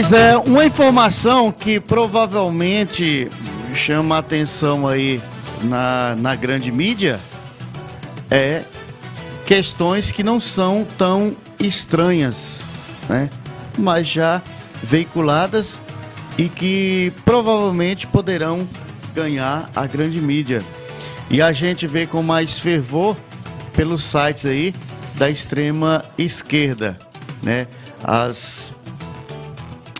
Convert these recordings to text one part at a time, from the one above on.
Pois é, uma informação que provavelmente chama atenção aí na, na grande mídia é questões que não são tão estranhas, né? Mas já veiculadas e que provavelmente poderão ganhar a grande mídia. E a gente vê com mais fervor pelos sites aí da extrema esquerda, né? As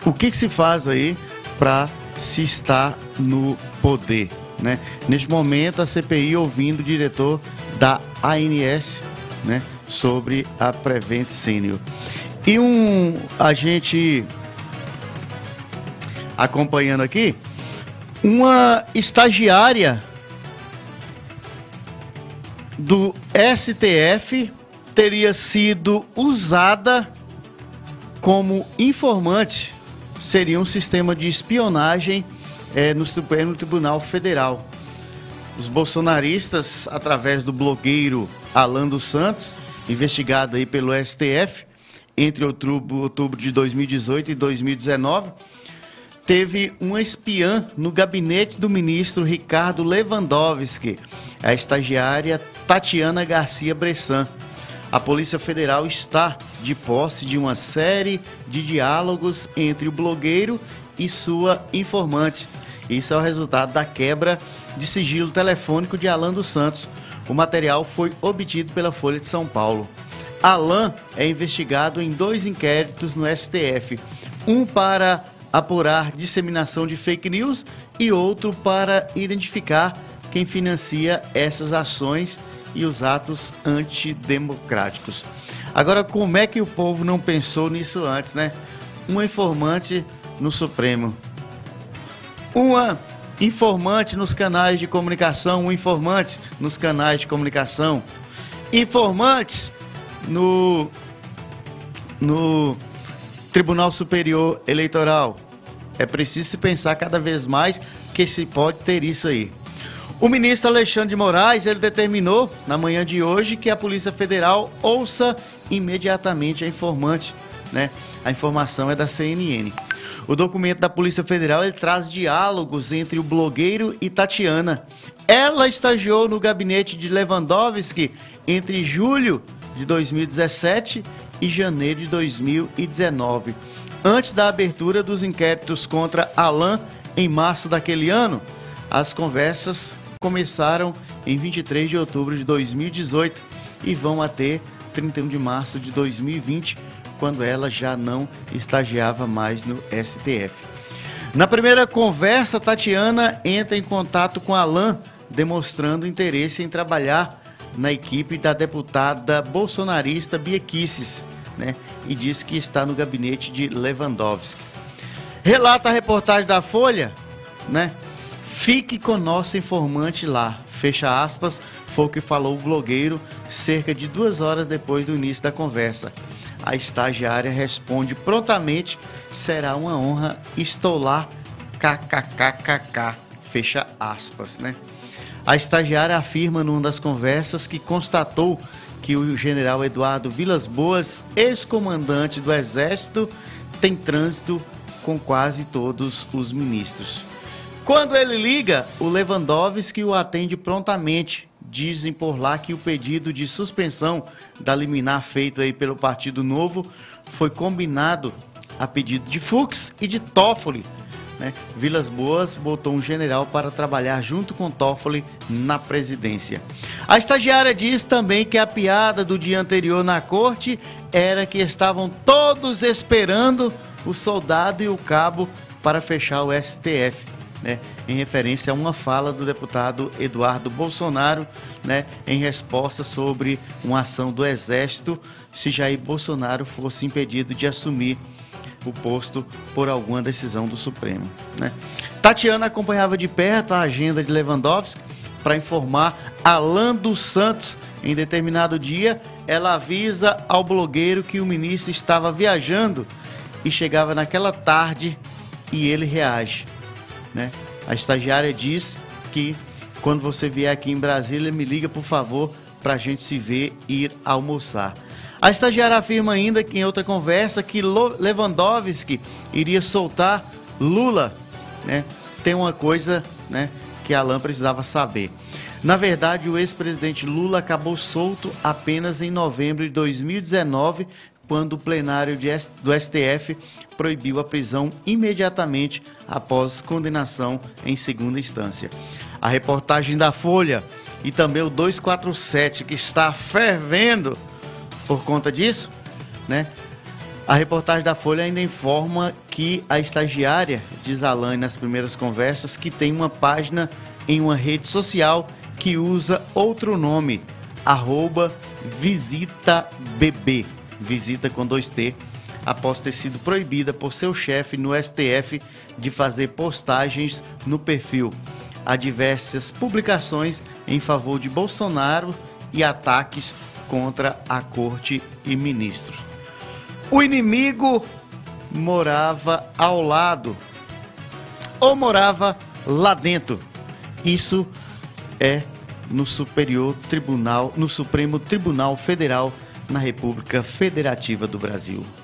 o que, que se faz aí para se estar no poder, né? Neste momento a CPI ouvindo o diretor da ANS, né, sobre a Prevent Senior. E um agente acompanhando aqui, uma estagiária do STF teria sido usada como informante, seria um sistema de espionagem é, no Supremo Tribunal Federal. Os bolsonaristas, através do blogueiro Alan dos Santos, investigado aí pelo STF entre outubro, outubro de 2018 e 2019, teve uma espiã no gabinete do ministro Ricardo Lewandowski, a estagiária Tatiana Garcia Bressan. A Polícia Federal está de posse de uma série de diálogos entre o blogueiro e sua informante. Isso é o resultado da quebra de sigilo telefônico de Alan dos Santos. O material foi obtido pela Folha de São Paulo. Alan é investigado em dois inquéritos no STF. Um para apurar disseminação de fake news e outro para identificar quem financia essas ações e os atos antidemocráticos. Agora, como é que o povo não pensou nisso antes, né? Um informante no Supremo. Uma informante nos canais de comunicação, um informante nos canais de comunicação. Informantes no no Tribunal Superior Eleitoral. É preciso se pensar cada vez mais que se pode ter isso aí. O ministro Alexandre de Moraes, ele determinou na manhã de hoje que a Polícia Federal ouça imediatamente a informante, né? A informação é da CNN. O documento da Polícia Federal ele traz diálogos entre o blogueiro e Tatiana. Ela estagiou no gabinete de Lewandowski entre julho de 2017 e janeiro de 2019. Antes da abertura dos inquéritos contra Alain em março daquele ano, as conversas começaram em 23 de outubro de 2018 e vão até 31 de março de 2020, quando ela já não estagiava mais no STF. Na primeira conversa, Tatiana entra em contato com Alain, demonstrando interesse em trabalhar na equipe da deputada bolsonarista Bia Kicis, né? E diz que está no gabinete de Lewandowski. Relata a reportagem da Folha, né? Fique com nosso informante lá. Fecha aspas, foi o que falou o blogueiro cerca de duas horas depois do início da conversa. A estagiária responde prontamente: será uma honra, estou lá, kkkk. Fecha aspas, né? A estagiária afirma numa das conversas que constatou que o general Eduardo Vilas Boas, ex-comandante do Exército, tem trânsito com quase todos os ministros. Quando ele liga, o Lewandowski o atende prontamente. Dizem por lá que o pedido de suspensão da liminar feito aí pelo Partido Novo foi combinado a pedido de Fux e de Toffoli, né? Vilas Boas botou um general para trabalhar junto com Toffoli na presidência. A estagiária diz também que a piada do dia anterior na corte era que estavam todos esperando o soldado e o cabo para fechar o STF. Né, em referência a uma fala do deputado Eduardo Bolsonaro, né, em resposta sobre uma ação do Exército se Jair Bolsonaro fosse impedido de assumir o posto por alguma decisão do Supremo. Né? Tatiana acompanhava de perto a agenda de Lewandowski para informar Alan dos Santos. Em determinado dia, ela avisa ao blogueiro que o ministro estava viajando e chegava naquela tarde e ele reage. Né? A estagiária diz que quando você vier aqui em Brasília, me liga por favor para a gente se ver e ir almoçar. A estagiária afirma ainda que em outra conversa que Lewandowski iria soltar Lula, né? Tem uma coisa, né, que Alain precisava saber. Na verdade, o ex-presidente Lula acabou solto apenas em novembro de 2019, quando o plenário do STF proibiu a prisão imediatamente após condenação em segunda instância. A reportagem da Folha e também o 247, que está fervendo por conta disso, né? A reportagem da Folha ainda informa que a estagiária diz Alain nas primeiras conversas que tem uma página em uma rede social que usa outro nome, arroba visitabb, visita com dois T, após ter sido proibida por seu chefe no STF de fazer postagens no perfil. Há diversas publicações em favor de Bolsonaro e ataques contra a corte e ministros. O inimigo morava ao lado ou morava lá dentro. Isso é no Superior Tribunal, no Supremo Tribunal Federal na República Federativa do Brasil.